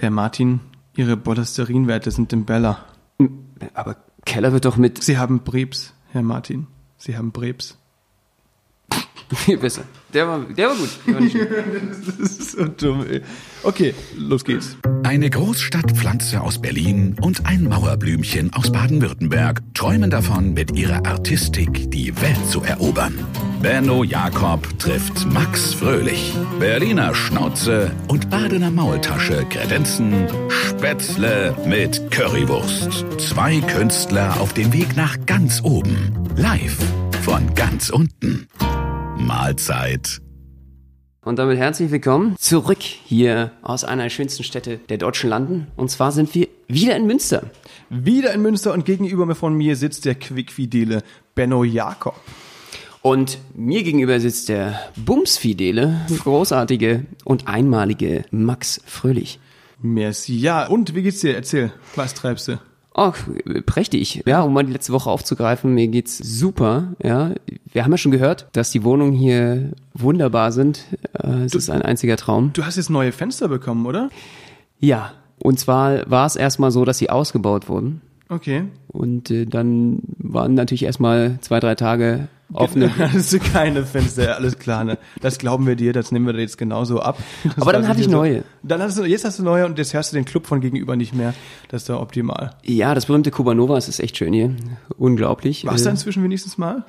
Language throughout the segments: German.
Herr Martin, Ihre Cholesterinwerte sind im Beller. Aber Keller wird doch mit. Sie haben Brebs, Herr Martin. Sie haben Brebs. Viel besser. Der war, der war gut. Der war. Das ist so dumm, ey. Okay, los geht's. Eine Großstadtpflanze aus Berlin und ein Mauerblümchen aus Baden-Württemberg träumen davon, mit ihrer Artistik die Welt zu erobern. Benno Jakob trifft Max Fröhlich. Berliner Schnauze und Badener Maultasche kredenzen Spätzle mit Currywurst. Zwei Künstler auf dem Weg nach ganz oben. Live von ganz unten. Mahlzeit. Und damit herzlich willkommen zurück hier aus einer der schönsten Städte der deutschen Landen. Und zwar sind wir wieder in Münster. Wieder in Münster und gegenüber von mir sitzt der quickfidele Benno Jakob. Und mir gegenüber sitzt der bumsfidele, großartige und einmalige Max Fröhlich. Merci. Ja, und wie geht's dir? Erzähl, was treibst du? Oh, prächtig. Ja, um mal die letzte Woche aufzugreifen, mir geht's super. Ja, wir haben ja schon gehört, dass die Wohnungen hier wunderbar sind. Äh, Es ist ein einziger Traum. Du hast jetzt neue Fenster bekommen, oder? Ja, und zwar war es erstmal so, dass sie ausgebaut wurden. Okay. Und äh, dann waren natürlich erstmal zwei, drei Tage offene. Hast du keine Fenster, alles klar, ne? Das glauben wir dir, das nehmen wir dir jetzt genauso ab. Das Aber dann hatte ich hier so. neue. Dann hast du, jetzt hast du neue und jetzt hörst du den Club von gegenüber nicht mehr. Das ist doch optimal. Ja, das berühmte Kubanova, es ist echt schön hier. Unglaublich. Warst du Äh, inzwischen wenigstens mal?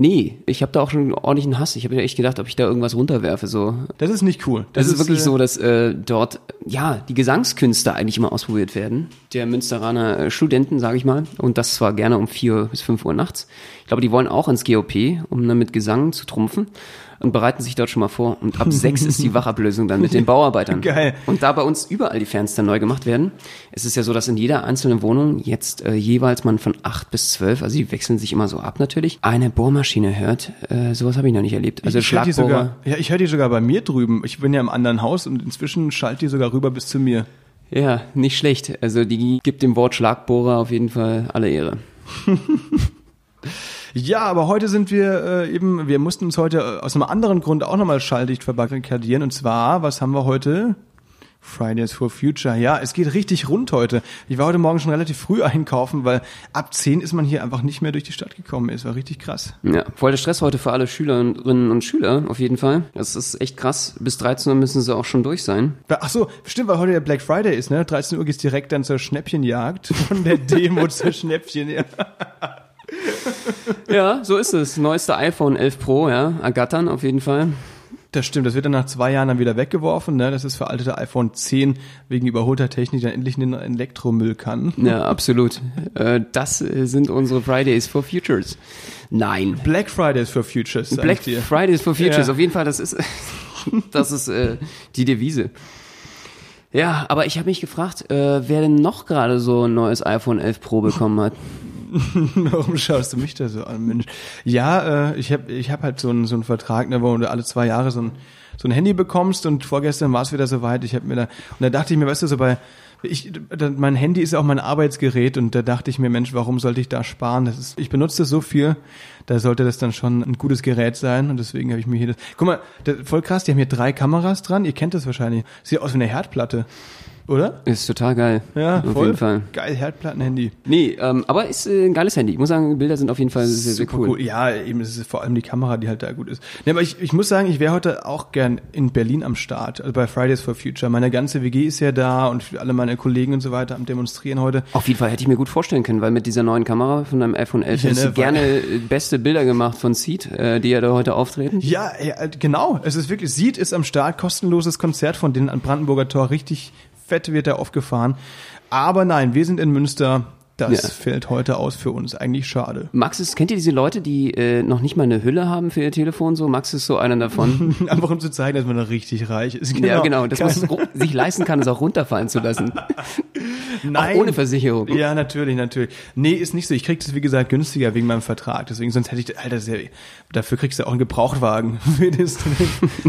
Nee, ich habe da auch schon einen ordentlichen Hass. Ich habe mir echt gedacht, ob ich da irgendwas runterwerfe. So, Das ist nicht cool. Das, ist, wirklich äh, so, dass äh, dort ja die Gesangskünste eigentlich immer ausprobiert werden. Der Münsteraner äh, Studenten, sage ich mal. Und das zwar gerne um 4 bis 5 Uhr nachts. Ich glaube, die wollen auch ins GOP, um dann mit Gesang zu trumpfen. Und bereiten sich dort schon mal vor. Und ab 6 ist die Wachablösung dann mit den Bauarbeitern. Geil. Und da bei uns überall die Fenster neu gemacht werden, es ist ja so, dass in jeder einzelnen Wohnung jetzt äh, jeweils man von 8 bis 12, also die wechseln sich immer so ab natürlich, eine Bohrmaschine hört. Äh, sowas habe ich noch nicht erlebt. Also ich Schlagbohrer. sogar, ja, ich höre die sogar bei mir drüben. Ich bin ja im anderen Haus und inzwischen schallt die sogar rüber bis zu mir. Ja, nicht schlecht. Also die gibt dem Wort Schlagbohrer auf jeden Fall alle Ehre. Ja, aber heute sind wir äh, eben, wir mussten uns heute äh, aus einem anderen Grund auch nochmal schalldicht verbarrikadieren. Und zwar, was haben wir heute? Fridays for Future. Ja, es geht richtig rund heute. Ich war heute Morgen schon relativ früh einkaufen, weil ab 10 ist man hier einfach nicht mehr durch die Stadt gekommen. Es war richtig krass. Ja, voll der Stress heute für alle Schülerinnen und Schüler auf jeden Fall. Das ist echt krass. Bis 13 Uhr müssen sie auch schon durch sein. Ach so, stimmt, weil heute der Black Friday ist, ne? 13 Uhr geht's direkt dann zur Schnäppchenjagd. Von der Demo zur Schnäppchen, ja. So ist es. Neueste iPhone 11 Pro, ja, ergattern auf jeden Fall. Das stimmt, das wird dann nach zwei Jahren dann wieder weggeworfen, ne? Das ist veraltete iPhone 10 wegen überholter Technik dann endlich in den Elektromüll kann. Ja, absolut. Äh, das äh, sind unsere Fridays for Futures. Nein. Black Fridays for Futures, Black. Fridays for Futures, Ja. auf jeden Fall, das ist, das ist äh, die Devise. Ja, aber ich habe mich gefragt, äh, wer denn noch gerade so ein neues iPhone 11 Pro bekommen hat. Warum schaust du mich da so an, Mensch? Ja, äh, ich habe ich hab halt so einen so einen Vertrag, ne, wo du alle zwei Jahre so ein so ein Handy bekommst und vorgestern war es wieder soweit. Ich habe mir da und da dachte ich mir, weißt du, so bei ich, mein Handy ist auch mein Arbeitsgerät und da dachte ich mir, Mensch, warum sollte ich da sparen? Das ist, ich benutze das so viel, da sollte das dann schon ein gutes Gerät sein und deswegen habe ich mir hier das. Guck mal, das, voll krass, die haben hier drei Kameras dran. Ihr kennt das wahrscheinlich. Sieht aus wie eine Herdplatte, oder? Ist total geil. Ja, auf voll. jeden Fall. Geil, Herdplattenhandy. Nee, ähm, aber ist äh, ein geiles Handy. Ich muss sagen, Bilder sind auf jeden Fall sehr, sehr Super cool. Ja, eben, es ist vor allem die Kamera, die halt da gut ist. Nee, aber ich, ich muss sagen, ich wäre heute auch gern in Berlin am Start, also bei Fridays for Future. Meine ganze WG ist ja da und alle meine Kollegen und so weiter am Demonstrieren heute. Auf jeden Fall hätte ich mir gut vorstellen können, weil mit dieser neuen Kamera von einem iPhone 11 Ja, hättest ne, du gerne beste Bilder gemacht von Seed, äh, die ja da heute auftreten. Ja, ja, genau. Es ist wirklich, Seed ist am Start, kostenloses Konzert von denen an Brandenburger Tor, richtig fett wird da aufgefahren. Aber nein, wir sind in Münster. Das Ja. fällt heute aus für uns. Eigentlich schade. Max ist, kennt ihr diese Leute, die äh, noch nicht mal eine Hülle haben für ihr Telefon? So, Max ist so einer davon. Einfach um zu zeigen, dass man da richtig reich ist. Ja, genau, dass man es sich leisten kann, es auch runterfallen zu lassen. Nein. Auch ohne Versicherung. Ja, natürlich, natürlich. Nee, ist nicht so. Ich krieg das, wie gesagt, günstiger wegen meinem Vertrag. Deswegen, sonst hätte ich, Alter, ja, dafür kriegst du auch einen Gebrauchtwagen für, das,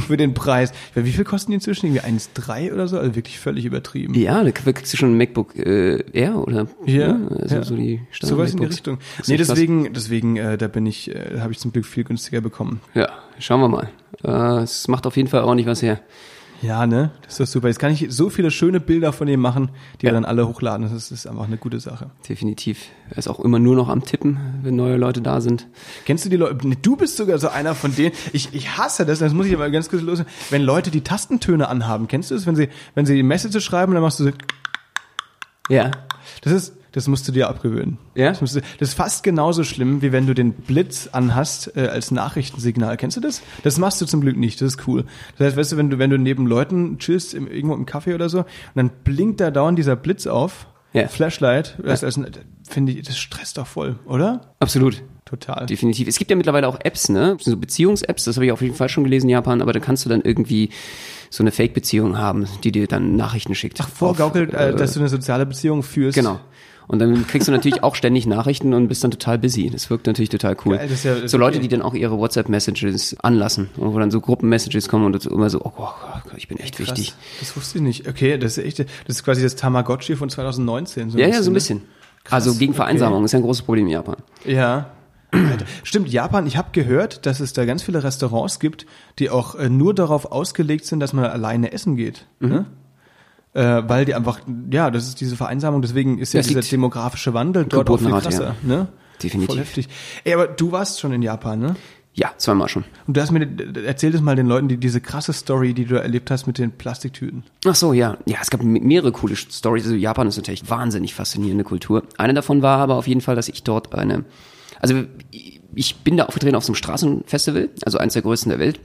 für den Preis. Wie viel kosten die inzwischen? Irgendwie 1,3 oder so? Also wirklich völlig übertrieben. Ja, da kriegst du schon ein MacBook äh, Air oder? Ja, ne? Also ja. so die So was in die. Richtung. Nee, echt krass. deswegen, deswegen, äh, da bin ich, äh, habe ich zum Glück viel günstiger bekommen. Ja, schauen wir mal. Äh, es macht auf jeden Fall auch nicht was her. Ja, ne? Das ist doch super. Jetzt kann ich so viele schöne Bilder von ihm machen, die wir dann alle hochladen. Das ist einfach eine gute Sache. Definitiv. Er ist auch immer nur noch am Tippen, wenn neue Leute da sind. Kennst du die Leute? Nee, Du bist sogar so einer von denen. Ich, ich hasse das, das muss ich aber ganz kurz los. Wenn Leute die Tastentöne anhaben, kennst du das? Wenn sie, wenn sie die Message schreiben, dann machst du so, Ja. das ist, das musst du dir abgewöhnen. Ja? Das, musst du, das ist fast genauso schlimm, wie wenn du den Blitz anhast äh, als Nachrichtensignal. Kennst du das? Das machst du zum Glück nicht. Das ist cool. Das heißt, weißt du, wenn du, wenn du neben Leuten chillst, im, irgendwo im Café oder so, und dann blinkt da dauernd dieser Blitz auf, Ja. Flashlight, das, das, finde ich, das stresst doch voll, oder? Absolut. Total. Definitiv. Es gibt ja mittlerweile auch Apps, ne? So Beziehungs-Apps, das habe ich auf jeden Fall schon gelesen in Japan, aber da kannst du dann irgendwie so eine Fake-Beziehung haben, die dir dann Nachrichten schickt. Vorgaukelt, Auf, äh, äh, dass du eine soziale Beziehung führst. Genau. Und dann kriegst du natürlich auch ständig Nachrichten und bist dann total busy. Das wirkt natürlich total cool. Geil, ja- so Leute, okay. die dann auch ihre WhatsApp-Messages anlassen, und wo dann so Gruppen-Messages kommen und immer so, oh Gott, ich bin echt Krass. wichtig. Das wusste ich nicht. Okay, das ist echt, das ist quasi das Tamagotchi von 2019. Ja, ja, so ein ne? bisschen. also gegen okay. Vereinsamung ist ja ein großes Problem in Japan. Ja. Stimmt, Japan, ich habe gehört, dass es da ganz viele Restaurants gibt, die auch äh, nur darauf ausgelegt sind, dass man alleine essen geht. Mhm. Ne? Äh, weil die einfach, ja, das ist diese Vereinsamung, deswegen ist ja Das dieser demografische Wandel dort auch viel krasser. Ne? Definitiv. Voll heftig. Ey, aber du warst schon in Japan, ne? Ja, zweimal schon. Und du hast mir, erzähl es mal den Leuten, die diese krasse Story, die du erlebt hast mit den Plastiktüten. Ach so, ja. Ja, es gab me- mehrere coole Stories. Also Japan ist natürlich wahnsinnig faszinierende Kultur. Eine davon war aber auf jeden Fall, dass ich dort eine, also ich bin da aufgetreten auf so einem Straßenfestival, also eins der größten der Welt.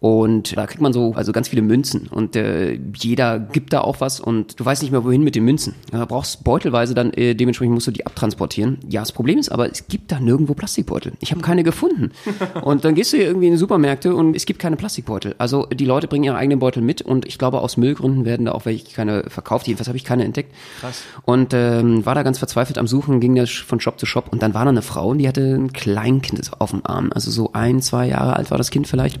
Und da kriegt man so also ganz viele Münzen und äh, jeder gibt da auch was und du weißt nicht mehr wohin mit den Münzen. Ja, brauchst beutelweise dann äh, dementsprechend musst du die abtransportieren. Ja, das Problem ist aber, es gibt da nirgendwo Plastikbeutel. Ich habe keine gefunden. Und dann gehst du hier irgendwie in die Supermärkte und es gibt keine Plastikbeutel. Also die Leute bringen ihre eigenen Beutel mit und ich glaube aus Müllgründen werden da auch welche keine verkauft. Jedenfalls habe ich keine entdeckt. Krass. Und ähm, war da ganz verzweifelt am Suchen, ging da von Shop zu Shop und dann war da eine Frau und die hatte ein Kleinkind auf dem Arm. Also so ein, zwei Jahre alt war das Kind vielleicht.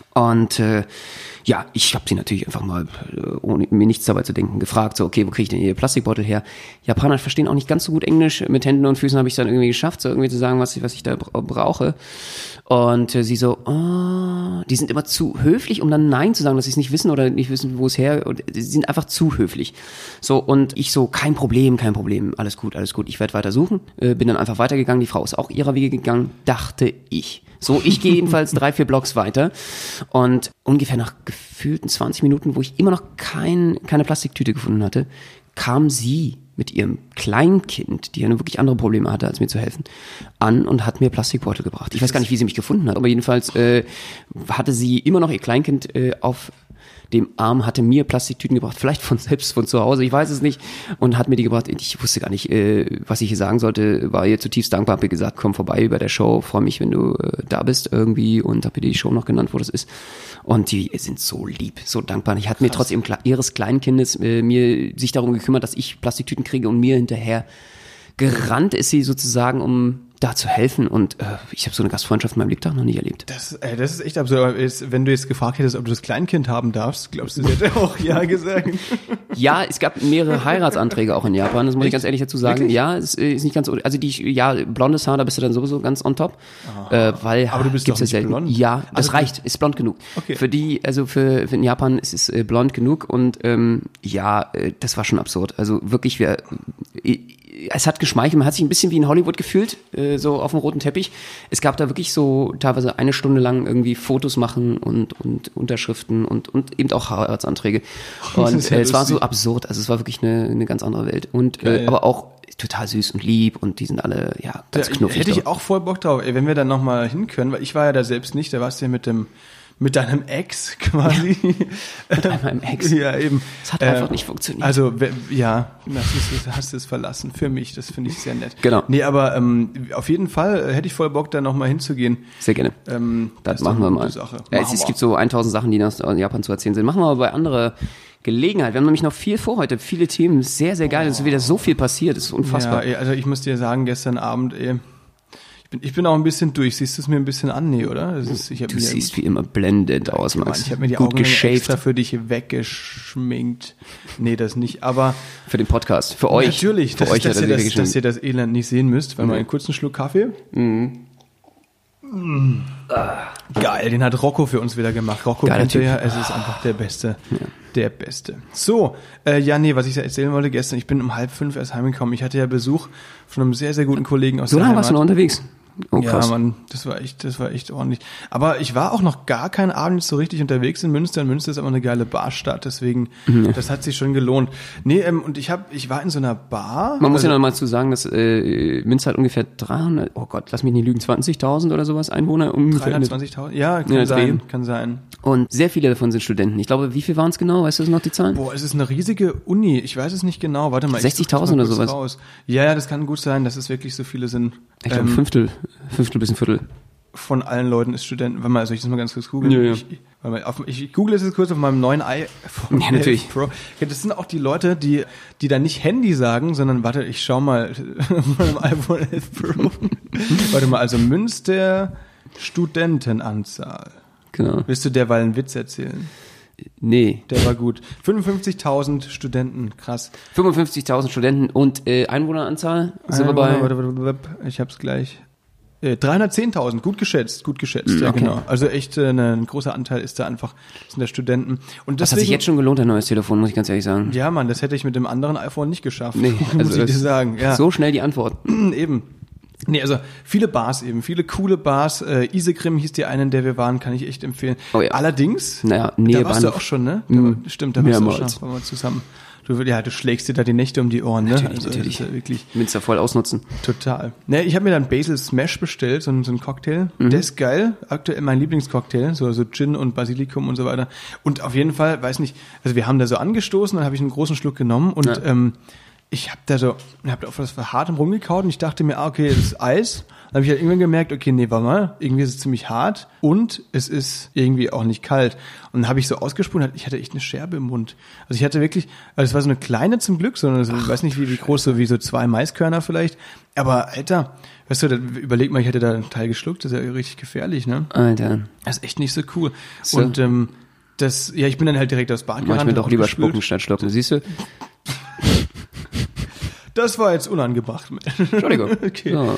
Und äh, ja, ich habe sie natürlich einfach mal, äh, ohne mir nichts dabei zu denken, gefragt, so, okay, wo kriege ich denn hier Plastikbeutel her? Japaner verstehen auch nicht ganz so gut Englisch. Mit Händen und Füßen habe ich dann irgendwie geschafft, so irgendwie zu sagen, was ich, was ich da bra- brauche. Und äh, sie so, oh, die sind immer zu höflich, um dann Nein zu sagen, dass sie es nicht wissen oder nicht wissen, wo es her. Und sie sind einfach zu höflich. So, und ich so, kein Problem, kein Problem, alles gut, alles gut. Ich werde weiter suchen. Äh, bin dann einfach weitergegangen. Die Frau ist auch ihrer Wege gegangen, dachte ich. So, ich gehe jedenfalls drei, vier Blocks weiter. Und ungefähr nach gefühlten 20 Minuten, wo ich immer noch kein, keine Plastiktüte gefunden hatte, kam sie mit ihrem Kleinkind, die ja nun wirklich andere Probleme hatte, als mir zu helfen, an und hat mir Plastikbeutel gebracht. Ich weiß gar nicht, wie sie mich gefunden hat, aber jedenfalls äh, hatte sie immer noch ihr Kleinkind äh, auf dem Arm, hatte mir Plastiktüten gebracht, vielleicht von selbst von zu Hause, ich weiß es nicht, und hat mir die gebracht. Ich wusste gar nicht, äh, was ich hier sagen sollte, war ihr zutiefst dankbar, hab ihr gesagt, komm vorbei bei der Show, freue mich, wenn du äh, da bist irgendwie und habe ihr die Show noch genannt, wo das ist. Und die sind so lieb, so dankbar. Ich hatte mir trotz ihres Kleinkindes äh, mir sich darum gekümmert, dass ich Plastiktüten kriege und mir hinterher gerannt ist sie sozusagen, um da zu helfen. Und äh, ich habe so eine Gastfreundschaft in meinem Lebtag noch nie erlebt. Das, ey, das ist echt absurd. Jetzt, wenn du jetzt gefragt hättest, ob du das Kleinkind haben darfst, glaubst du, hätte auch Ja gesagt? Ja, es gab mehrere Heiratsanträge auch in Japan, das muss ich ganz ehrlich dazu sagen. Wirklich? Ja, es äh, ist nicht ganz, so- also die, ja, blondes Haar, da bist du dann sowieso ganz on top, äh, weil Aber du bist gibt's doch ja nicht selten. blond. Ja, das Also- reicht, ist blond genug. Okay. Für die, also für, für in Japan ist es äh, blond genug und ähm, ja, äh, das war schon absurd. Also wirklich, wir, äh, es hat geschmeichelt, man hat sich ein bisschen wie in Hollywood gefühlt, äh, so auf dem roten Teppich. Es gab da wirklich so teilweise eine Stunde lang irgendwie Fotos machen und, und Unterschriften und, und eben auch Heiratsanträge. Und ist ja äh, es war so absurd, also es war wirklich eine, eine ganz andere Welt. Und äh, aber auch total süß und lieb und die sind alle, ja, ganz knuffig. hätte ich auch voll Bock drauf, ey, wenn wir dann nochmal hin können, weil ich war ja da selbst nicht, da warst du ja mit dem, mit deinem Ex quasi. Mit meinem Ex. Ja, eben. Es hat einfach nicht funktioniert. Also, ja, das ist, das hast du es verlassen für mich, das finde ich sehr nett. Genau. Nee, aber ähm, auf jeden Fall äh, hätte ich voll Bock, da nochmal hinzugehen. Sehr gerne. Ähm, Das, doch machen wir mal. Sache. Ja, es, Machen es wir. gibt so 1000 Sachen, die nach Japan zu erzählen sind. Machen wir aber bei anderer Gelegenheit. Wir haben nämlich noch viel vor heute, viele Themen, sehr, sehr geil. Es ist wieder so viel passiert, es ist unfassbar. Ja, also ich muss dir sagen, gestern Abend, ey, ich bin, auch ein bisschen durch. Siehst du es mir ein bisschen an? Nee, oder? Ist, du siehst wie immer blendend aus, Mann, Max. ich habe mir die Gut Augen extra für dich weggeschminkt. Nee, das nicht. Aber für den Podcast. Für euch. natürlich, Für dass, euch dass, ihr das, dass ihr das Elend nicht sehen müsst, weil mal einen kurzen Schluck Kaffee. Geil, den hat Rocco für uns wieder gemacht. Rocco kennt ja, es ist einfach der Beste. Der Beste. So, äh, ja, nee, was ich erzählen wollte gestern, ich bin um halb fünf erst heimgekommen. Ich hatte ja Besuch von einem sehr, sehr guten Kollegen aus So der lange Heimat. warst du noch unterwegs? Oh, Ja. Mann, das war echt, das war echt ordentlich. Aber ich war auch noch gar keinen Abend so richtig unterwegs in Münster. Und Münster ist aber eine geile Barstadt, deswegen, Mhm. das hat sich schon gelohnt. Nee, ähm, und ich hab, ich war in so einer Bar. Man muss also, ja noch mal zu sagen, dass äh, Münster hat ungefähr 300, oh Gott, lass mich nicht lügen, 20.000 oder sowas Einwohner ungefähr. 320.000? Ja, kann Ja, sein, kann sein. Und sehr viele davon sind Studenten. Ich glaube, wie viel waren es genau? Weißt du noch die Zahlen? Boah, es ist eine riesige Uni. Ich weiß es nicht genau. Warte mal. ich 60.000 such das mal oder sowas. Raus. Ja, ja, das kann gut sein, dass es wirklich so viele sind. Ich glaube, Ähm, Fünftel, Fünftel bis ein Viertel. von allen Leuten ist Studenten. Warte mal, soll ich das mal ganz kurz googeln? Ja, ja. Ich, mal, auf, ich google es jetzt kurz auf meinem neuen iPhone Ja, natürlich. 11 Pro. Das sind auch die Leute, die, die da nicht Handy sagen, sondern warte, ich schau mal auf meinem iPhone 11 Pro. warte mal, also Münster Studentenanzahl. Genau. Willst du derweil einen Witz erzählen? Nee. Der war gut. 55.000 Studenten, krass. 55.000 Studenten und äh, Einwohneranzahl sind wir bei. Warte, warte, warte, warte, ich hab's gleich. Äh, 310.000, gut geschätzt, gut geschätzt, ja okay. genau. Also echt äh, ne, ein großer Anteil ist da einfach, sind der Studenten. Und Das hat sich deswegen, jetzt schon gelohnt, ein neues Telefon, muss ich ganz ehrlich sagen. ja Mann, das hätte ich mit dem anderen iPhone nicht geschafft, Nee, muss also ich dir sagen. Ja, So schnell die Antwort. eben. Nee, also viele Bars eben, viele coole Bars. Äh, Isegrim hieß die eine, in der wir waren, kann ich echt empfehlen. Oh ja. Allerdings, Naja, da Nähe warst du auch schon, ne? Da, Mm, stimmt, da warst du auch schon, waren wir zusammen. Du, ja, du schlägst dir da die Nächte um die Ohren, ne? Natürlich, also, natürlich. Ja wirklich Münster voll ausnutzen. Total. Ne, ich habe mir dann Basil Smash bestellt, so, ein- so ein Cocktail. Mhm. Der ist geil, aktuell mein Lieblingscocktail, so, so Gin und Basilikum und so weiter. Und auf jeden Fall, weiß nicht, also wir haben da so angestoßen, dann habe ich einen großen Schluck genommen und Ja. ähm, ich habe da so, ich habe auf das Hartem rumgekaut und ich dachte mir, ah, okay, das ist Eis. Dann habe ich halt irgendwann gemerkt, okay, nee, warte mal, irgendwie ist es ziemlich hart und es ist irgendwie auch nicht kalt. Und dann habe ich so ausgesprungen, ich hatte echt eine Scherbe im Mund. Also ich hatte wirklich, also es war so eine kleine zum Glück, sondern so, ich weiß nicht, wie, wie groß, so wie so zwei Maiskörner vielleicht. Aber Alter, weißt du, überleg mal, ich hätte da einen Teil geschluckt, das ist ja richtig gefährlich, ne? Alter. Das ist echt nicht so cool. So. Und ähm, das, ja, ich bin dann halt direkt aufs Bad gerannt. mir doch lieber spucken statt schlucken. Siehst du? Das war jetzt unangebracht. Entschuldigung. Okay. So.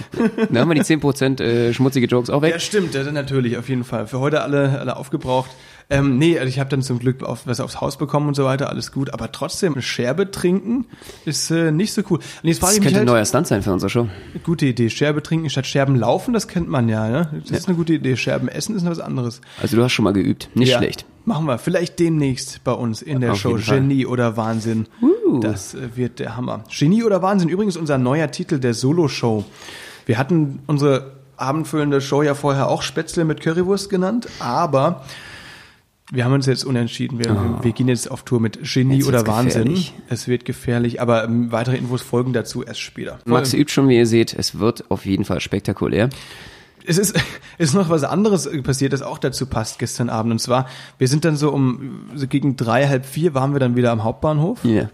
Da haben wir die 10% äh, schmutzige Jokes auch weg. Ja, stimmt, das natürlich, auf jeden Fall. Für heute alle, alle aufgebraucht. Ähm, nee, also ich habe dann zum Glück auf, was aufs Haus bekommen und so weiter, alles gut. Aber trotzdem, Scherbe trinken ist äh, nicht so cool. Und jetzt Das ich mich könnte ein halt, neuer Stunt sein für unsere Show. gute Idee, Scherbe trinken statt Scherben laufen, das kennt man ja, ne? Das ist eine gute Idee. Scherben essen ist noch was anderes. Also du hast schon mal geübt. Nicht Ja, schlecht. Machen wir. Vielleicht demnächst bei uns in der Auf Show. Genie oder Wahnsinn. Uh. Das äh, wird der Hammer. Genie oder Wahnsinn, übrigens unser neuer Titel der Solo-Show. Wir hatten unsere abendfüllende Show ja vorher auch Spätzle mit Currywurst genannt, aber wir haben uns jetzt unentschieden. Wir, wir gehen jetzt auf Tour mit Genie Oh. Jetzt oder Wahnsinn. gefährlich. Es wird gefährlich, aber ähm, weitere Infos folgen dazu erst später. Max übt schon, wie ihr seht. Es wird auf jeden Fall spektakulär. Es ist, es ist noch was anderes passiert, das auch dazu passt gestern Abend. Und zwar, wir sind dann so um, so gegen drei, halb vier waren wir dann wieder am Hauptbahnhof. Ja.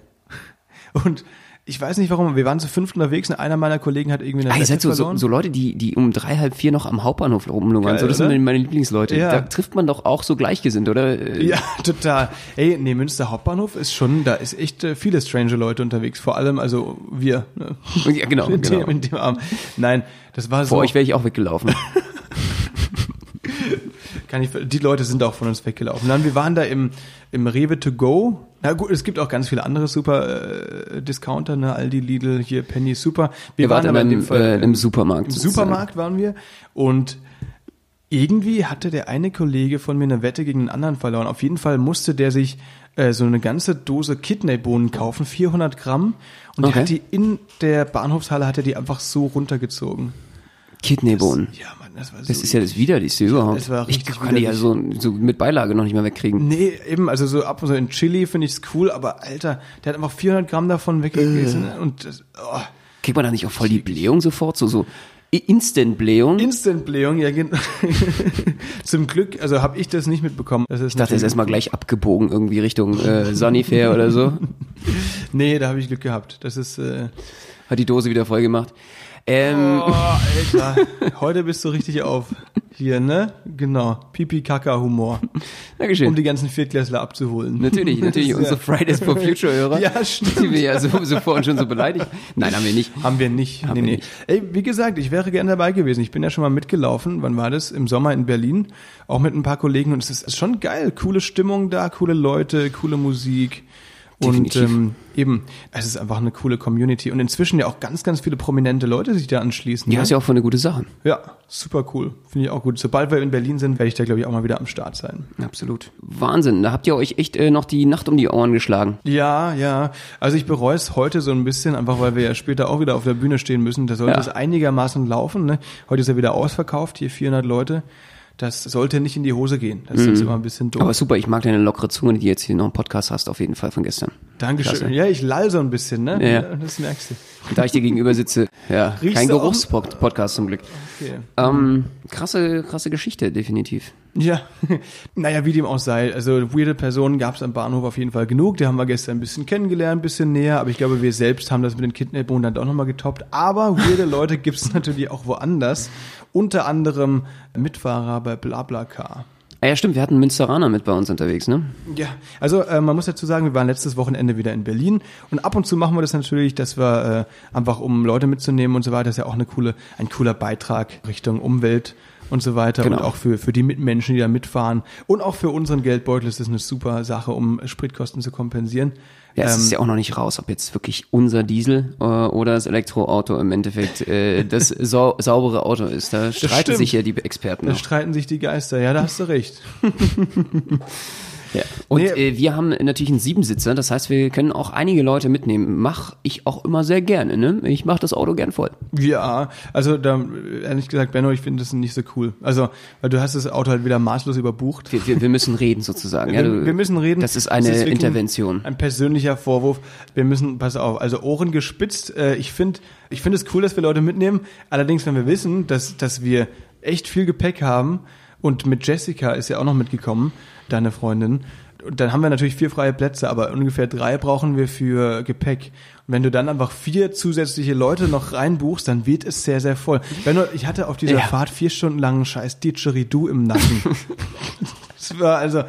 Und ich weiß nicht warum, wir waren zu fünft unterwegs und einer meiner Kollegen hat irgendwie eine Ah, ihr seid so, so, Leute, die, die um drei, halb vier noch am Hauptbahnhof rumlungern. Geil, So, das oder? sind meine Lieblingsleute. Ja. Da trifft man doch auch so Gleichgesinnt, oder? Äh, ja, total. Ey, nee, Münster Hauptbahnhof ist schon, da ist echt äh, viele strange Leute unterwegs. Vor allem, also wir. Ne? Ja, genau. In, genau. dem, in dem Abend. Nein, das war so. Vor euch wäre ich auch weggelaufen. kann ich, die Leute sind auch von uns weggelaufen. Dann, wir waren da im, im Rewe to go. Na gut, es gibt auch ganz viele andere super äh, Discounter, ne? Aldi, Lidl, hier Penny, super. Wir Ihr wart aber in einem, äh, im Supermarkt. Im sozusagen. Supermarkt waren wir und irgendwie hatte der eine Kollege von mir eine Wette gegen den anderen verloren. Auf jeden Fall musste der sich äh, so eine ganze Dose Kidneybohnen kaufen, 400 Gramm. Und Okay. der hat die in der Bahnhofshalle hat er die einfach so runtergezogen. Kidneybohnen. Ja, Mann, das war so. Das ist ja das Widerlichste überhaupt. das war ich richtig kann die ja so, so mit Beilage noch nicht mehr wegkriegen. Nee, eben, also so ab und so in Chili finde ich es cool, aber Alter, der hat einfach 400 Gramm davon weggegessen Äh. und das, oh, Kriegt man da nicht auch voll die Blähung sofort? So, so Instant-Blähung? Instant-Blähung, ja, gen- zum Glück, also habe ich das nicht mitbekommen. Das ich dachte, er ist erstmal gleich abgebogen irgendwie Richtung äh, Sunnyfair oder so. Nee, da habe ich Glück gehabt. Das ist, äh, Hat die Dose wieder voll gemacht. Ähm, oh, Alter, heute bist du richtig auf. hier, ne? Genau. Pipi-Kaka-Humor. Dankeschön. Um die ganzen Viertklässler abzuholen. Natürlich, natürlich. Unsere Fridays for Future Hörer. Ja, stimmt. Die wir ja so, so vorhin schon so beleidigt. Nein, haben wir nicht. Haben wir nicht. Haben nee, wir nee. nicht. Ey, wie gesagt, ich wäre gerne dabei gewesen. Ich bin ja schon mal mitgelaufen. Wann war das? Im Sommer in Berlin. Auch mit ein paar Kollegen. Und es ist schon geil. Coole Stimmung da, coole Leute, coole Musik. Und ähm, eben, es ist einfach eine coole Community. Und inzwischen ja auch ganz, ganz viele prominente Leute sich da anschließen. Ja, ne? ist ja auch voll eine gute Sache. ja, super cool. Finde ich auch gut. Sobald wir in Berlin sind, werde ich da, glaube ich, auch mal wieder am Start sein. Absolut. Wahnsinn. Da habt ihr euch echt äh, noch die Nacht um die Ohren geschlagen. Ja, ja. Also ich bereue es heute so ein bisschen, einfach weil wir ja später auch wieder auf der Bühne stehen müssen. Da sollte Ja. es einigermaßen laufen. Ne? Heute ist er wieder ausverkauft, hier 400 Leute. Das sollte nicht in die Hose gehen. Das ist jetzt immer ein bisschen doof. Mhm. Aber super, ich mag deine lockere Zunge, die jetzt hier noch einen Podcast hast, auf jeden Fall von gestern. Dankeschön. Klasse. Ja, ich lall so ein bisschen, ne? Ja. Das merkst du. Und da ich dir gegenüber sitze, ja, Riechst kein? Geruchspodcast zum Glück. Okay. Ähm, krasse, krasse Geschichte, definitiv. Ja, naja, wie dem auch sei. Also weirde Personen gab es am Bahnhof auf jeden Fall genug. Die haben wir gestern ein bisschen kennengelernt, ein bisschen näher. Aber ich glaube, wir selbst haben das mit den Kidnappungen dann doch nochmal getoppt. Aber weirde Leute gibt es natürlich auch woanders. Unter anderem Mitfahrer bei BlaBlaCar. Ah ja, stimmt, wir hatten Münsteraner mit bei uns unterwegs, ne? Ja, also äh, man muss dazu sagen, wir waren letztes Wochenende wieder in Berlin und ab und zu machen wir das natürlich, dass wir äh, einfach um Leute mitzunehmen und so weiter, das ist ja auch eine coole, ein cooler Beitrag Richtung Umwelt und so weiter Genau. und auch für für die Mitmenschen, die da mitfahren und auch für unseren Geldbeutel ist das eine super Sache, um Spritkosten zu kompensieren. Ja, es Ähm, ist ja auch noch nicht raus, ob jetzt wirklich unser Diesel äh, oder das Elektroauto im Endeffekt äh, das sau saubere Auto ist. Da streiten stimmt. sich ja die Experten da noch. streiten sich die Geister. Ja, da hast du recht. Ja. Und Nee. äh, wir haben natürlich einen Siebensitzer, das heißt, wir können auch einige Leute mitnehmen. Mach ich auch immer sehr gerne, ne? Ich mache das Auto gern voll. Ja, also da ehrlich gesagt, Benno, ich finde das nicht so cool. Also, weil du hast das Auto halt wieder maßlos überbucht. Wir, wir, wir müssen reden sozusagen. Ja, wir, du, wir müssen reden. Das ist eine wirklich ein- Intervention. Ein persönlicher Vorwurf. Wir müssen, pass auf, also Ohren gespitzt. Äh, ich finde, ich finde es cool, dass wir Leute mitnehmen. Allerdings, wenn wir wissen, dass, dass wir echt viel Gepäck haben und mit Jessica ist ja auch noch mitgekommen, deine Freundin. Und dann haben wir natürlich vier freie Plätze, aber ungefähr drei brauchen wir für Gepäck. Und wenn du dann einfach vier zusätzliche Leute noch reinbuchst, dann wird es sehr, sehr voll. Benno, ich hatte auf dieser Ja. Fahrt vier Stunden lang einen scheiß Didgeridoo im Nacken. das war also,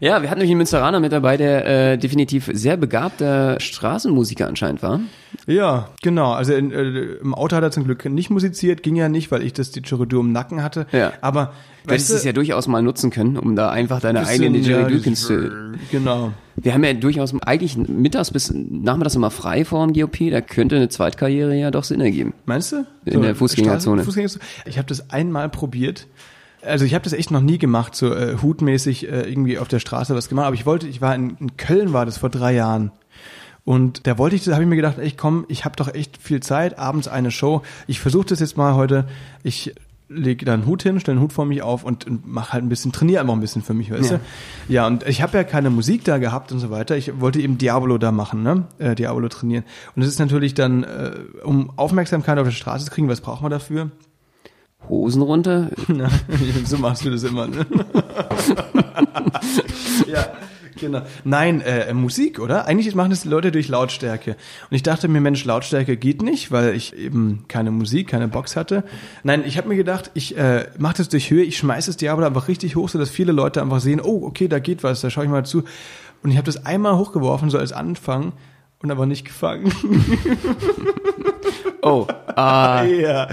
Ja, wir hatten nämlich einen Münsteraner mit dabei, der äh, definitiv sehr begabter Straßenmusiker anscheinend war. Ja, genau. Also in, äh, im Auto hat er zum Glück nicht musiziert, ging ja nicht, weil ich das Didgeridoo im Nacken hatte. Ja. Aber Du hättest es ja durchaus mal nutzen können, um da einfach deine eigenen Didgeridoo-Kins zu... Genau. Wir haben ja durchaus eigentlich mittags bis nachmittags immer frei vor dem GOP, da könnte eine Zweitkarriere ja doch Sinn ergeben. Meinst du? In der Fußgängerzone. Fußgängerzone. Ich habe das einmal probiert. Also ich habe das echt noch nie gemacht, so äh, hutmäßig äh, irgendwie auf der Straße was gemacht. Aber ich wollte, ich war in, in Köln, war das vor drei Jahren. Und da wollte ich, da habe ich mir gedacht, ey, komm, ich habe doch echt viel Zeit, abends eine Show. Ich versuche das jetzt mal heute. Ich lege da einen Hut hin, stelle einen Hut vor mich auf und, und mache halt ein bisschen, trainiere einfach ein bisschen für mich, weißt Ja. du? Ja, und ich habe ja keine Musik da gehabt und so weiter. Ich wollte eben Diabolo da machen, ne? Äh, Diabolo trainieren. Und es ist natürlich dann, äh, um Aufmerksamkeit auf der Straße zu kriegen, was braucht man dafür? Hosen runter, Na, so machst du das immer, ne? ja, genau. Nein, äh, Musik, oder? Eigentlich machen das die Leute durch Lautstärke. Und ich dachte mir, Mensch, Lautstärke geht nicht, weil ich eben keine Musik, keine Box hatte. Nein, ich habe mir gedacht, ich äh, mache das durch Höhe, ich schmeiß das Diablo einfach richtig hoch, sodass viele Leute einfach sehen, oh, okay, da geht was, da schaue ich mal zu. Und ich habe das einmal hochgeworfen, so als Anfang, und aber nicht gefangen. oh, ah, ja,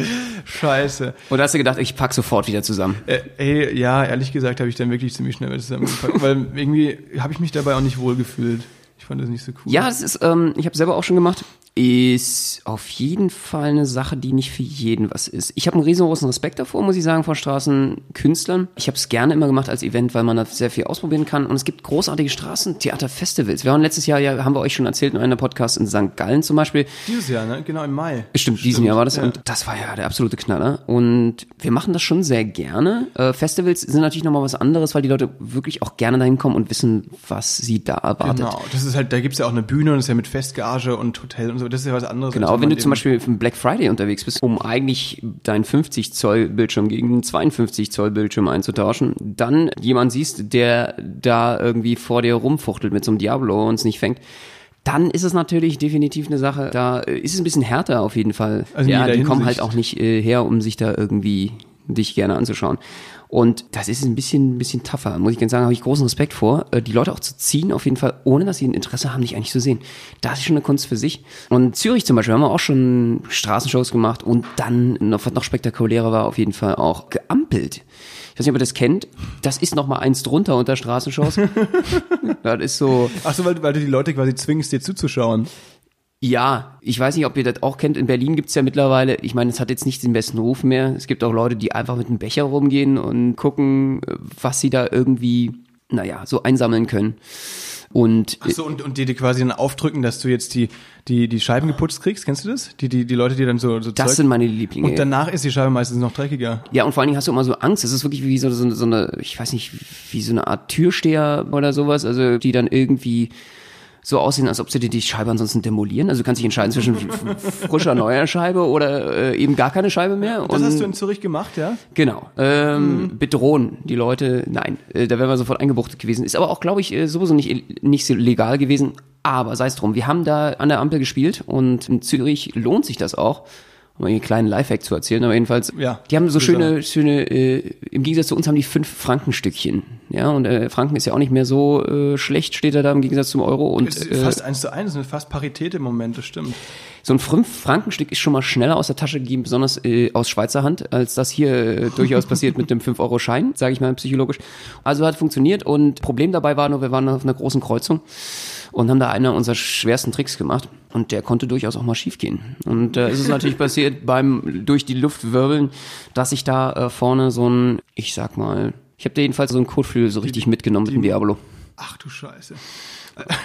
scheiße. und da hast du gedacht, ich pack sofort wieder zusammen. Äh, ey, ja, ehrlich gesagt habe ich dann wirklich ziemlich schnell zusammengepackt, weil irgendwie habe ich mich dabei auch nicht wohl gefühlt. Ich fand das nicht so cool. Ja, das ist, ähm, ich habe selber auch schon gemacht, ist auf jeden Fall eine Sache, die nicht für jeden was ist. Ich habe einen riesengroßen Respekt davor, muss ich sagen, vor Straßenkünstlern. Ich habe es gerne immer gemacht als Event, weil man da sehr viel ausprobieren kann. Und es gibt großartige Straßentheaterfestivals. Wir waren letztes Jahr, ja, haben wir euch schon erzählt in einem Podcast in St. Gallen zum Beispiel. Dieses Jahr, ne? Genau im Mai. Stimmt, diesen Jahr war das ja. und das war ja der absolute Knaller. Und wir machen das schon sehr gerne. Äh, Festivals sind natürlich nochmal was anderes, weil die Leute wirklich auch gerne dahin kommen und wissen, was sie da erwartet. Genau, das ist halt, da gibt's ja auch eine Bühne und das ist ja mit Festgage und Hotel und so, das ist ja was anderes. Genau, wenn du zum Beispiel für Black Friday unterwegs bist, um eigentlich deinen 50 Zoll Bildschirm gegen einen 52 Zoll Bildschirm einzutauschen, dann jemand siehst, der da irgendwie vor dir rumfuchtelt mit so einem Diablo und es nicht fängt, dann ist es natürlich definitiv eine Sache, da ist es ein bisschen härter auf jeden Fall. Also ja, die kommen halt Hinsicht. auch nicht äh, her, um sich da irgendwie dich gerne anzuschauen. Und das ist ein bisschen, ein bisschen tougher, muss ich ganz sagen, habe ich großen Respekt vor, äh, die Leute auch zu ziehen, auf jeden Fall, ohne dass sie ein Interesse haben, dich eigentlich zu sehen. Das ist schon eine Kunst für sich. Und Zürich zum Beispiel haben wir auch schon Straßenshows gemacht und dann, noch, was noch spektakulärer war, auf jeden Fall auch geampelt. Ich weiß nicht, ob ihr das kennt. Das ist noch mal eins drunter unter Straßenshows. das ist so. Ach so, weil, weil du die Leute quasi zwingst, dir zuzuschauen. Ja, ich weiß nicht, ob ihr das auch kennt. In Berlin gibt's ja mittlerweile, ich meine, es hat jetzt nicht den besten Ruf mehr. Es gibt auch Leute, die einfach mit einem Becher rumgehen und gucken, was sie da irgendwie, naja, so einsammeln können. Und Ach so, und, und die, die quasi dann aufdrücken, dass du jetzt die, die, die Scheiben geputzt kriegst, kennst du das? Die, die, die Leute, die dann so, so das Zeug- sind meine Lieblinge. Und danach ist die Scheibe meistens noch dreckiger. Ja, und vor allen Dingen hast du immer so Angst. Es ist wirklich wie so, so, so eine, ich weiß nicht, wie so eine Art Türsteher oder sowas, also die dann irgendwie so aussehen, als ob sie dir die Scheibe ansonsten demolieren. Also du kannst dich entscheiden zwischen frischer neuer Scheibe oder äh, eben gar keine Scheibe mehr. Das und hast du in Zürich gemacht, ja? Genau. Ähm, Bedrohen die Leute. Nein, äh, da wären wir sofort eingebuchtet gewesen. Ist aber auch, glaube ich, äh, sowieso nicht, nicht so legal gewesen. Aber sei es drum. Wir haben da an der Ampel gespielt und in Zürich lohnt sich das auch. Um einen kleinen Lifehack zu erzählen, aber jedenfalls, Ja, die haben so schöne, schöne, äh, im Gegensatz zu uns haben die fünf Frankenstückchen. Ja, und äh, Franken ist ja auch nicht mehr so äh, schlecht, steht er da im Gegensatz zum Euro. Und ist äh, fast eins zu eins, eine fast Parität im Moment, das stimmt. So ein Fünf-Frankenstück ist schon mal schneller aus der Tasche gegeben, besonders äh, aus Schweizer Hand, als das hier äh, durchaus passiert mit dem 5-Euro-Schein, sage ich mal psychologisch. Also hat funktioniert und Problem dabei war nur, wir waren auf einer großen Kreuzung und haben da einer unserer schwersten Tricks gemacht und der konnte durchaus auch mal schiefgehen. Und äh, es ist natürlich passiert beim durch die Luft wirbeln, dass ich da äh, vorne so ein, ich sag mal, ich habe da jedenfalls so einen Kotflügel so richtig mitgenommen mit dem Diablo. Ach du Scheiße.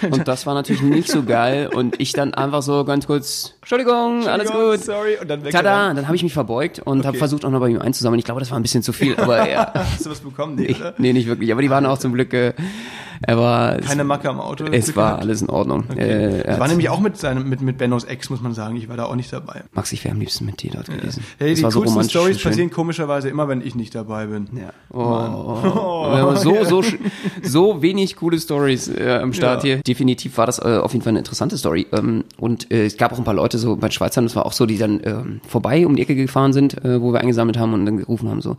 Und das war natürlich nicht so geil. Und ich dann einfach so ganz kurz, Entschuldigung, alles gut. sorry, und dann Tada, dann habe ich mich verbeugt und habe Okay. versucht auch noch bei ihm einzusammeln. Ich glaube, das war ein bisschen zu viel, aber ja, Hast du was bekommen? Nee, nee, oder? nee, nicht wirklich. Aber die waren auch zum Glück, äh, er war, Keine Macke am Auto. es war alles in Ordnung. Äh, Das er war nämlich auch mit seinem, mit, mit Bennos Ex, muss man sagen. Ich war da auch nicht dabei. Max, ich wäre am liebsten mit dir dort gewesen. Hey, das die war so coolsten romantisch. Stories passieren komischerweise immer, wenn ich nicht dabei bin. Ja. Oh, oh. Haben so, so, so wenig coole Stories äh, am Start Ja. hier. Definitiv war das äh, auf jeden Fall eine interessante Story. Ähm, und äh, es gab auch ein paar Leute so bei Schweizern, das war auch so, die dann ähm, vorbei um die Ecke gefahren sind, äh, wo wir eingesammelt haben und dann gerufen haben so,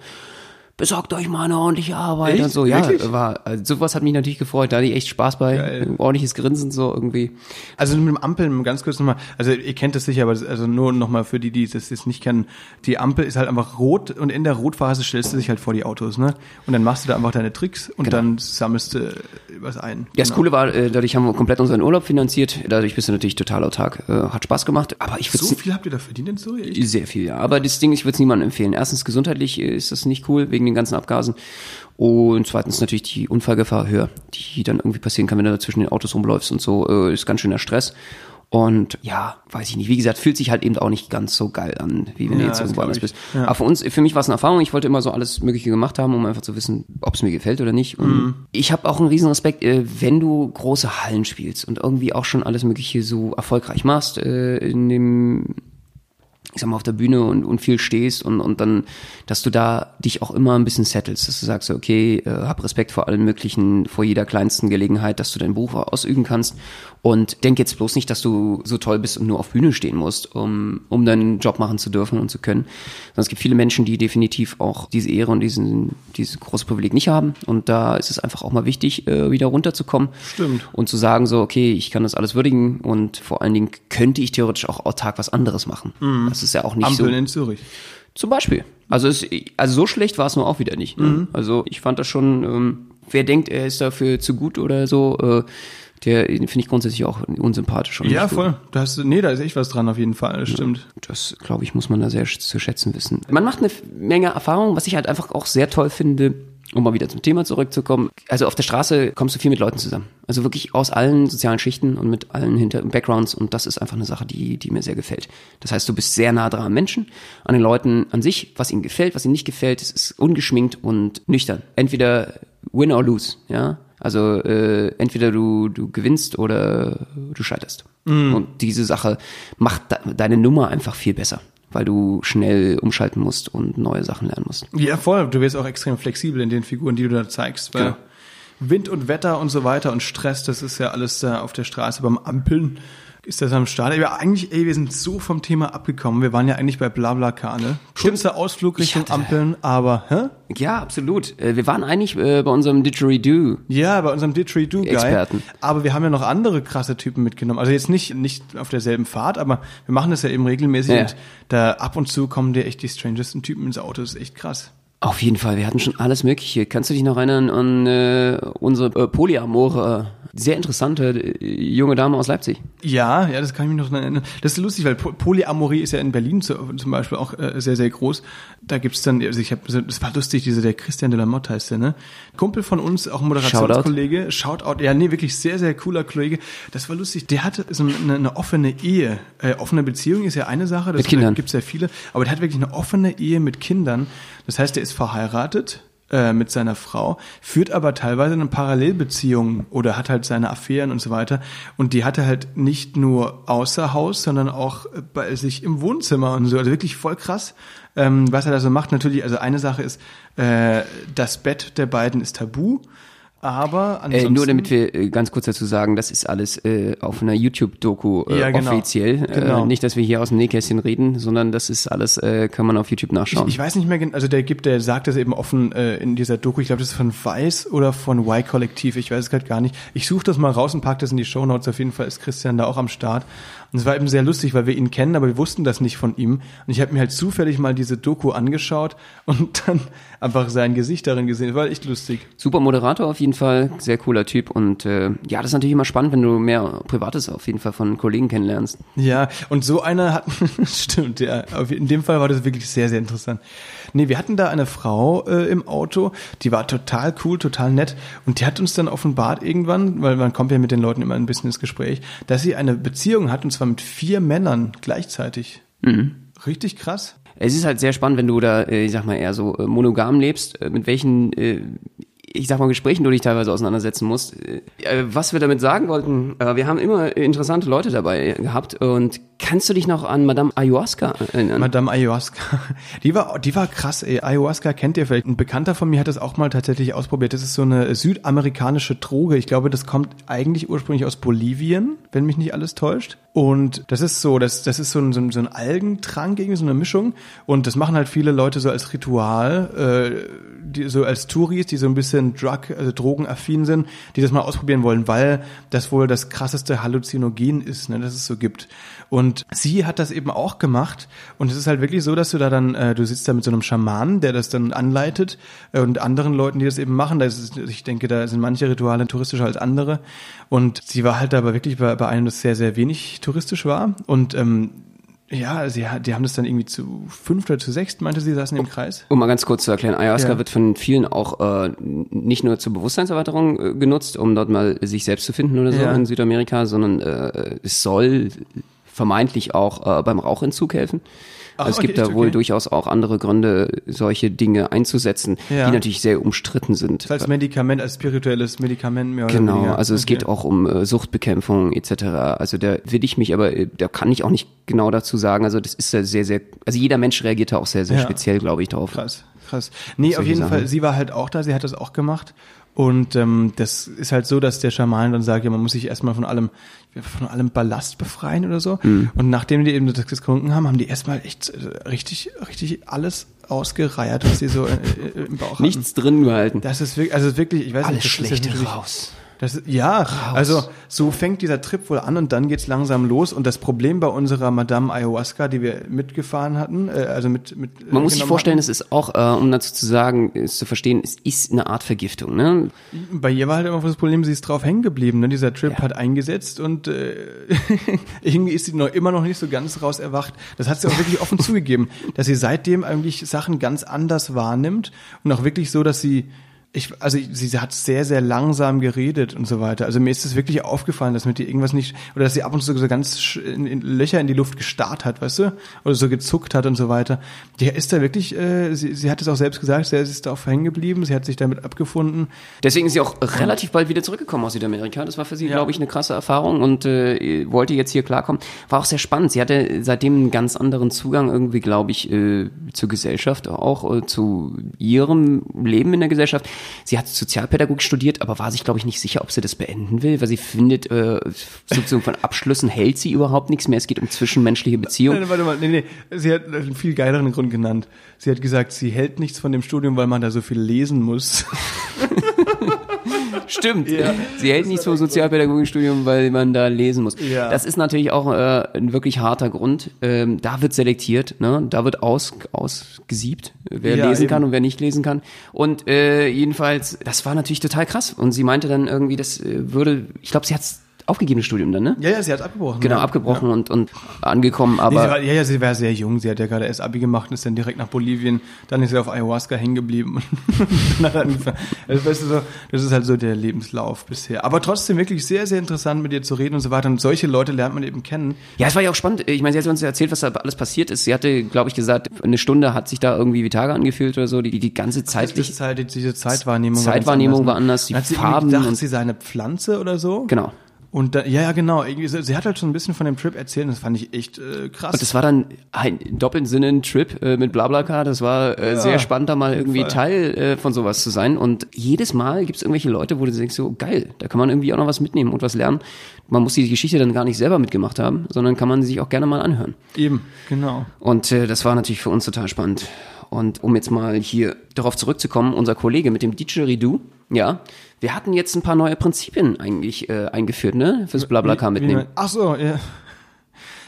besorgt euch mal eine ordentliche Arbeit Echt? und so. Ja, Wirklich? war, also sowas hat mich natürlich gefreut, da hatte ich echt Spaß bei. Geil. Ordentliches Grinsen so irgendwie. Also mit dem Ampeln, ganz kurz nochmal, also ihr kennt das sicher, aber das, also nur nochmal für die, die das jetzt nicht kennen, die Ampel ist halt einfach rot und in der Rotphase stellst du dich halt vor die Autos, ne? Und dann machst du da einfach deine Tricks und Genau. dann sammelst du was ein. Ja, das Genau. Coole war, äh, dadurch haben wir komplett unseren Urlaub finanziert. Dadurch bist du natürlich total autark. Äh, hat Spaß gemacht. Aber ich würde So viel habt ihr da verdient in? Echt? Sehr viel, ja. Aber das Ding, ich würde es niemandem empfehlen. Erstens, gesundheitlich äh, ist das nicht cool, wegen den ganzen Abgasen. Und zweitens natürlich die Unfallgefahr höher, die dann irgendwie passieren kann, wenn du da zwischen den Autos rumläufst und so, äh, ist ganz schöner Stress. Und ja, weiß ich nicht. Wie gesagt, fühlt sich halt eben auch nicht ganz so geil an, wie wenn du Ja, jetzt das irgendwo anders bist. Ja. Aber für uns, für mich war es eine Erfahrung. Ich wollte immer so alles Mögliche gemacht haben, um einfach zu wissen, ob es mir gefällt oder nicht. Und Mhm. ich habe auch einen riesen Respekt, äh, wenn du große Hallen spielst und irgendwie auch schon alles Mögliche so erfolgreich machst, äh, in dem ich sag mal, auf der Bühne und, und viel stehst und, und dann, dass du da dich auch immer ein bisschen settelst, dass du sagst, so, okay, äh, hab Respekt vor allen möglichen, vor jeder kleinsten Gelegenheit, dass du deinen Beruf auch ausüben kannst und denk jetzt bloß nicht, dass du so toll bist und nur auf Bühne stehen musst, um, um deinen Job machen zu dürfen und zu können. Sondern es gibt viele Menschen, die definitiv auch diese Ehre und diesen, dieses große Privileg nicht haben und da ist es einfach auch mal wichtig, äh, wieder runterzukommen. Stimmt. Und zu sagen so, okay, ich kann das alles würdigen und vor allen Dingen könnte ich theoretisch auch autark was anderes machen. Das ist ja auch nicht Ampeln so. in Zürich. Zum Beispiel. Also, es, also so schlecht war es nur auch wieder nicht. Ne? Mhm. Also ich fand das schon, ähm, wer denkt, er ist dafür zu gut oder so, äh, der finde ich grundsätzlich auch unsympathisch. Ja, voll. Da hast du, nee, da ist echt was dran auf jeden Fall, das stimmt. Das, glaube ich, muss man da sehr zu schätzen wissen. Man macht eine Menge Erfahrung, was ich halt einfach auch sehr toll finde, um mal wieder zum Thema zurückzukommen. Also auf der Straße kommst du viel mit Leuten zusammen. Also wirklich aus allen sozialen Schichten und mit allen Hinter Backgrounds und das ist einfach eine Sache, die, die mir sehr gefällt. Das heißt, du bist sehr nah dran am Menschen, an den Leuten an sich, was ihnen gefällt, was ihnen nicht gefällt. Es ist ungeschminkt und nüchtern. Entweder win or lose, ja. Also äh, entweder du, du gewinnst oder du scheiterst. Und diese Sache macht de deine Nummer einfach viel besser, weil du schnell umschalten musst und neue Sachen lernen musst. Ja, voll. Du wirst auch extrem flexibel in den Figuren, die du da zeigst, weil Genau. Wind und Wetter und so weiter und Stress, das ist ja alles da auf der Straße beim Ampeln. Ist das am Start? Aber eigentlich, ey, wir sind so vom Thema abgekommen. Wir waren ja eigentlich bei Blablacar, ne? Kurzer Ausflug Richtung hatte- Ampeln, aber, hä? Ja, absolut. Äh, Wir waren eigentlich äh, bei unserem Didgeridoo. Ja, bei unserem Didgeridoo-Guy. Experten. Aber wir haben ja noch andere krasse Typen mitgenommen. Also jetzt nicht, nicht auf derselben Fahrt, aber wir machen das ja eben regelmäßig Ja. und da ab und zu kommen dir echt die strangesten Typen ins Auto. Das ist echt krass. Auf jeden Fall, wir hatten schon alles Mögliche. Kannst du dich noch erinnern an äh, unsere äh, Polyamore, äh, sehr interessante äh, junge Dame aus Leipzig? Ja, ja, das kann ich mich noch erinnern. Das ist lustig, weil Po- Polyamorie ist ja in Berlin zu, zum Beispiel auch äh, sehr, sehr groß. Da gibt's dann, also ich habe, das war lustig, diese, der Christian de la Motte heißt der, ne? Kumpel von uns, auch Moderationskollege. Shoutout, ja, nee, wirklich sehr, sehr cooler Kollege. Das war lustig. Der hatte so eine, eine offene Ehe. Äh, offene Beziehung ist ja eine Sache, das Mit Kindern. gibt's ja viele. Aber der hat wirklich eine offene Ehe mit Kindern. Das heißt, der ist verheiratet äh, mit seiner Frau, führt aber teilweise eine Parallelbeziehung oder hat halt seine Affären und so weiter. Und die hatte halt nicht nur außer Haus, sondern auch äh, bei sich im Wohnzimmer und so. Also wirklich voll krass, ähm, was er da so macht. Natürlich, also eine Sache ist, äh, das Bett der beiden ist tabu. Aber Äh, nur damit wir äh, ganz kurz dazu sagen, das ist alles äh, auf einer YouTube-Doku äh, Ja, genau. offiziell. Genau. Äh, nicht, dass wir hier aus dem Nähkästchen reden, sondern das ist alles, äh, kann man auf YouTube nachschauen. Ich weiß nicht mehr, also der gibt, der sagt das eben offen äh, in dieser Doku. Ich glaube, das ist von Weiß oder von Y-Kollektiv. Ich weiß es gerade gar nicht. Ich suche das mal raus und pack das in die Shownotes. Auf jeden Fall ist Christian da auch am Start. Und es war eben sehr lustig, weil wir ihn kennen, aber wir wussten das nicht von ihm. Und ich habe mir halt zufällig mal diese Doku angeschaut und dann einfach sein Gesicht darin gesehen. Das war echt lustig. Super Moderator auf jeden Fall, sehr cooler Typ und äh, ja, das ist natürlich immer spannend, wenn du mehr Privates auf jeden Fall von Kollegen kennenlernst. Ja, und so einer hat, stimmt, ja, in dem Fall war das wirklich sehr, sehr interessant. Nee, wir hatten da eine Frau äh, im Auto, die war total cool, total nett und die hat uns dann offenbart irgendwann, weil man kommt ja mit den Leuten immer ein bisschen ins Gespräch, dass sie eine Beziehung hat und zwar mit vier Männern gleichzeitig. Richtig krass. Es ist halt sehr spannend, wenn du da, äh, ich sag mal, eher so äh, monogam lebst, äh, mit welchen, äh, ich sag mal, Gesprächen du dich teilweise auseinandersetzen musst. Was wir damit sagen wollten, wir haben immer interessante Leute dabei gehabt und kannst du dich noch an Madame Ayahuasca erinnern? Madame Ayahuasca. Die war, die war krass, ey. Ayahuasca kennt ihr vielleicht. Ein Bekannter von mir hat das auch mal tatsächlich ausprobiert. Das ist so eine südamerikanische Droge. Ich glaube, das kommt eigentlich ursprünglich aus Bolivien, wenn mich nicht alles täuscht. Und das ist so, das, das ist so ein, so ein, so ein Algentrank, irgendwie so eine Mischung. Und das machen halt viele Leute so als Ritual, äh, die, so als Touris, die so ein bisschen Drug, also drogenaffin sind, die das mal ausprobieren wollen, weil das wohl das krasseste Halluzinogen ist, ne, das es so gibt. Und sie hat das eben auch gemacht. Und es ist halt wirklich so, dass du da dann, äh, du sitzt da mit so einem Schamanen, der das dann anleitet äh, und anderen Leuten, die das eben machen. Da ist, es- ich denke, da sind manche Rituale touristischer als andere. Und sie war halt aber wirklich bei, bei einem, das sehr, sehr wenig touristisch war. Und ähm, ja, sie, hat- die haben das dann irgendwie zu fünf oder zu sechs, meinte sie, saßen im Kreis. Um mal ganz kurz zu erklären, Ayahuasca Ja. wird von vielen auch äh, nicht nur zur Bewusstseinserweiterung äh, genutzt, um dort mal sich selbst zu finden oder so Ja. in Südamerika, sondern äh, es soll vermeintlich auch äh, beim Rauchentzug helfen. Ach, Also es okay, gibt da echt, wohl okay. durchaus auch andere Gründe, solche Dinge einzusetzen, Ja. die natürlich sehr umstritten sind. Das als Medikament, als spirituelles Medikament mehr oder Genau, weniger. also es Okay. geht auch um äh, Suchtbekämpfung etc. Also da will ich mich aber, äh, da kann ich auch nicht genau dazu sagen. Also das ist ja sehr, sehr, also jeder Mensch reagiert da auch sehr, sehr Ja. speziell, glaube ich, drauf. Krass, krass. Nee, auf jeden Sachen. Fall, sie war halt auch da, sie hat das auch gemacht. Und ähm, das ist halt so, dass der Schaman dann sagt, ja, man muss sich erstmal von allem, von allem Ballast befreien oder so. Mhm. Und nachdem die eben das getrunken haben, haben die erstmal echt äh, richtig, richtig alles ausgereiert, was sie so äh, äh, im Bauch hatten. Nichts drin gehalten. Das ist wirklich, also wirklich, ich weiß Alles nicht, das Schlechte raus. Das ja, also so fängt dieser Trip wohl an und dann geht's langsam los. Und das Problem bei unserer Madame Ayahuasca, die wir mitgefahren hatten, äh, also mit, mit äh, Man muss sich vorstellen, hatten, es ist auch, äh, um dazu zu sagen, es zu verstehen, es ist eine Art Vergiftung. Ne? Bei ihr war halt immer das Problem, sie ist drauf hängen geblieben. Ne? Dieser Trip Ja. hat eingesetzt und äh, irgendwie ist sie noch immer noch nicht so ganz raus erwacht. Das hat sie auch wirklich offen zugegeben, dass sie seitdem eigentlich Sachen ganz anders wahrnimmt und auch wirklich so, dass sie ich, also sie, sie hat sehr, sehr langsam geredet und so weiter. Also mir ist es wirklich aufgefallen, dass mit ihr irgendwas nicht, oder dass sie ab und zu so ganz sch- in, in Löcher in die Luft gestarrt hat, weißt du? Oder so gezuckt hat und so weiter. Die ist da wirklich, äh, sie, sie hat es auch selbst gesagt, sie ist darauf hängen geblieben, sie hat sich damit abgefunden. Deswegen ist sie auch relativ bald wieder zurückgekommen aus Südamerika. Das war für sie, Ja. glaube ich, eine krasse Erfahrung und äh, wollte jetzt hier klarkommen. War auch sehr spannend. Sie hatte seitdem einen ganz anderen Zugang irgendwie, glaube ich, äh, zur Gesellschaft, auch äh, zu ihrem Leben in der Gesellschaft. Sie hat Sozialpädagogik studiert, aber war sich, glaube ich, nicht sicher, ob sie das beenden will, weil sie findet, äh, sozusagen von Abschlüssen hält sie überhaupt nichts mehr. Es geht um zwischenmenschliche Beziehungen. Nein, warte mal, nee, nee, sie hat einen viel geileren Grund genannt. Sie hat gesagt, sie hält nichts von dem Studium, weil man da so viel lesen muss. Stimmt. Sie hält nichts vom Sozialpädagogikstudium, weil man da lesen muss. Ja. Das ist natürlich auch äh, ein wirklich harter Grund. Ähm, da wird selektiert, ne? da wird aus, ausgesiebt, wer Ja, lesen eben. kann und wer nicht lesen kann. Und äh, jedenfalls, das war natürlich total krass. Und sie meinte dann irgendwie, das äh, würde, ich glaube, sie hat's aufgegeben, das Studium dann, ne? Ja, ja, sie hat abgebrochen. Genau, ja. abgebrochen und, und angekommen, Nee, aber sie war, ja, ja, sie war sehr jung. Sie hat ja gerade erst Abi gemacht und ist dann direkt nach Bolivien. Dann ist sie auf Ayahuasca hängen geblieben. Also, weißt du, so, das ist halt so der Lebenslauf bisher. Aber trotzdem wirklich sehr, sehr interessant, mit ihr zu reden und so weiter. Und solche Leute lernt man eben kennen. Ja, es war ja auch spannend. Ich meine, sie hat uns erzählt, was da alles passiert ist. Sie hatte, glaube ich, gesagt, eine Stunde hat sich da irgendwie wie Tage angefühlt oder so. Die, die ganze Zeit Die Zeit, diese Zeitwahrnehmung, Zeitwahrnehmung war ganz anders, die hat sie Farben gedacht, und- sie sei eine Pflanze oder so. Genau. Und da, ja, ja, genau. Irgendwie, sie hat halt schon ein bisschen von dem Trip erzählt und das fand ich echt äh, krass. Und das war dann ein doppelten Sinne ein Trip äh, mit Blablacar. Das war äh, sehr spannend, da mal irgendwie Fall. Teil äh, von sowas zu sein. Und jedes Mal gibt es irgendwelche Leute, wo du denkst, so geil, da kann man irgendwie auch noch was mitnehmen und was lernen. Man muss die Geschichte dann gar nicht selber mitgemacht haben, sondern kann man sie sich auch gerne mal anhören. eben, genau. Und äh, das war natürlich für uns total spannend. Und um jetzt mal hier darauf zurückzukommen, unser Kollege mit dem Didgeridoo, ja, wir hatten jetzt ein paar neue Prinzipien eigentlich äh, eingeführt, ne, fürs Blablacar mitnehmen. Ach so, ja.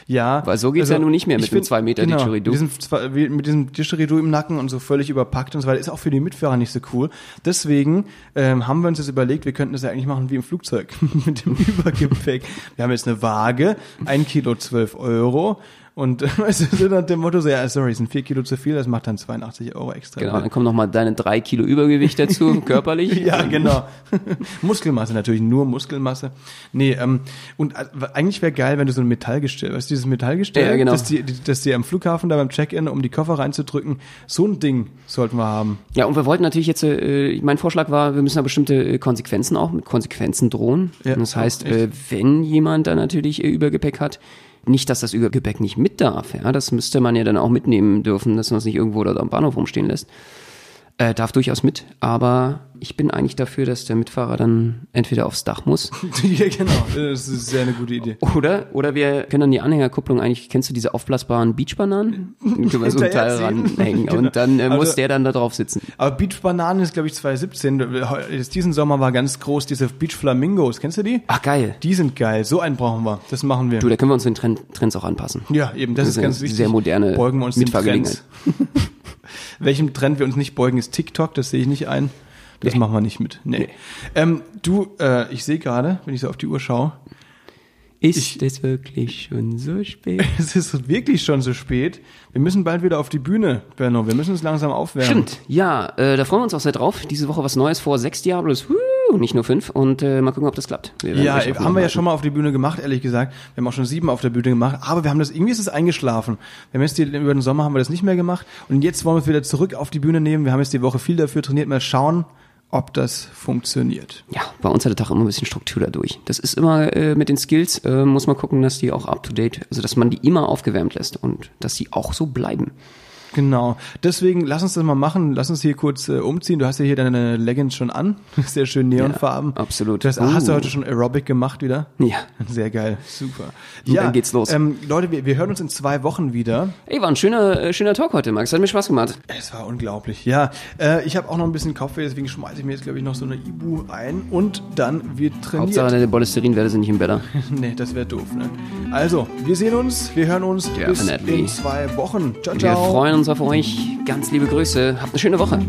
Ja. Also, Weil so geht's ja nun nicht mehr mit dem zwei Meter genau, Didgeridoo. Mit diesem, mit diesem Didgeridoo im Nacken und so völlig überpackt und so weiter. Ist auch für die Mitfahrer nicht so cool. Deswegen ähm, haben wir uns jetzt überlegt, wir könnten das ja eigentlich machen wie im Flugzeug. mit dem Übergepäck. Wir haben jetzt eine Waage, ein Kilo 12 Euro. Und äh, weißt du, so nach dem Motto, so, ja, sorry, sind vier Kilo zu viel, das macht dann 82 Euro extra. Genau, dann kommen noch mal deine drei Kilo Übergewicht dazu, körperlich. Ja, genau. Muskelmasse natürlich, nur Muskelmasse. Nee, ähm, und äh, eigentlich wäre geil, wenn du so ein Metallgestell, weißt du, dieses Metallgestell, Ja, genau. das die, die- das die am Flughafen da beim Check-in, um die Koffer reinzudrücken, so ein Ding sollten wir haben. Ja, und wir wollten natürlich jetzt, äh, mein Vorschlag war, wir müssen da bestimmte äh, Konsequenzen auch mit Konsequenzen drohen. Ja, das heißt, äh, wenn jemand da natürlich äh, Übergepäck hat, nicht, dass das Übergepäck nicht mit darf, ja, das müsste man ja dann auch mitnehmen dürfen, dass man es nicht irgendwo da am Bahnhof rumstehen lässt. Äh, darf durchaus mit, aber ich bin eigentlich dafür, dass der Mitfahrer dann entweder aufs Dach muss ja, genau. Das ist sehr eine gute Idee. oder oder wir können dann die Anhängerkupplung eigentlich, kennst du diese aufblasbaren Beachbananen? Können wir so ein Teil ranhängen Genau. und dann äh, muss Also- der dann da drauf sitzen. Aber Beach Bananen ist, glaube ich, 2017. Jetzt diesen Sommer war ganz groß diese Beach Flamingos. Kennst du die? Ach geil. Die sind geil. So einen brauchen wir. Das machen wir. Du, da können wir uns den Trend, Trends auch anpassen. Ja, eben, das, Das ist ganz wichtig. sehr moderne Beugen wir uns den Mitfahrgelegenheit. Trends. Welchem Trend wir uns nicht beugen, ist TikTok, das sehe ich nicht ein. Das Nee. machen wir nicht mit. Nee. Nee. Ähm, du, äh, ich sehe gerade, wenn ich so auf die Uhr schaue, Ist es wirklich schon so spät? es ist wirklich schon so spät. Wir müssen bald wieder auf die Bühne, Benno. Wir müssen uns langsam aufwärmen. Stimmt, ja, äh, da freuen wir uns auch sehr drauf. Diese Woche was Neues vor sechs Diablos, Woo, nicht nur fünf. Und äh, mal gucken, ob das klappt. Ja, haben wir ja Laufenden schon mal auf die Bühne gemacht, ehrlich gesagt. Wir haben auch schon sieben auf der Bühne gemacht, aber wir haben das, irgendwie ist es eingeschlafen. Wir haben jetzt die, über den Sommer haben wir das nicht mehr gemacht und jetzt wollen wir es wieder zurück auf die Bühne nehmen. Wir haben jetzt die Woche viel dafür trainiert, mal schauen, ob das funktioniert. Ja, bei uns hat der Tag immer ein bisschen Struktur dadurch. Das ist immer äh, mit den Skills, äh, muss man gucken, dass die auch up to date, also dass man die immer aufgewärmt lässt und dass die auch so bleiben. Genau. Deswegen lass uns das mal machen. Lass uns hier kurz äh, umziehen. Du hast ja hier deine Leggings schon an. Sehr schön Neonfarben. Ja, absolut. Du hast, hast du Uh. heute schon Aerobic gemacht wieder? Ja. Sehr geil. Super. Und dann geht's los. Ähm, Leute, wir, wir hören uns in zwei Wochen wieder. Ey, war ein schöner, äh, schöner Talk heute, Max. Hat mir Spaß gemacht. Es war unglaublich. Ja, äh, ich habe auch noch ein bisschen Kopfweh, deswegen schmeiße ich mir jetzt, glaube ich, noch so eine Ibu ein und dann wird trainiert. Hauptsache, deine Cholesterinwerte sind nicht im Better. nee, das wäre doof, ne? Also, wir sehen uns, wir hören uns bis Definitely. in zwei Wochen. Ciao, Wir ciao. freuen uns auf euch. Ganz liebe Grüße. Habt eine schöne Woche.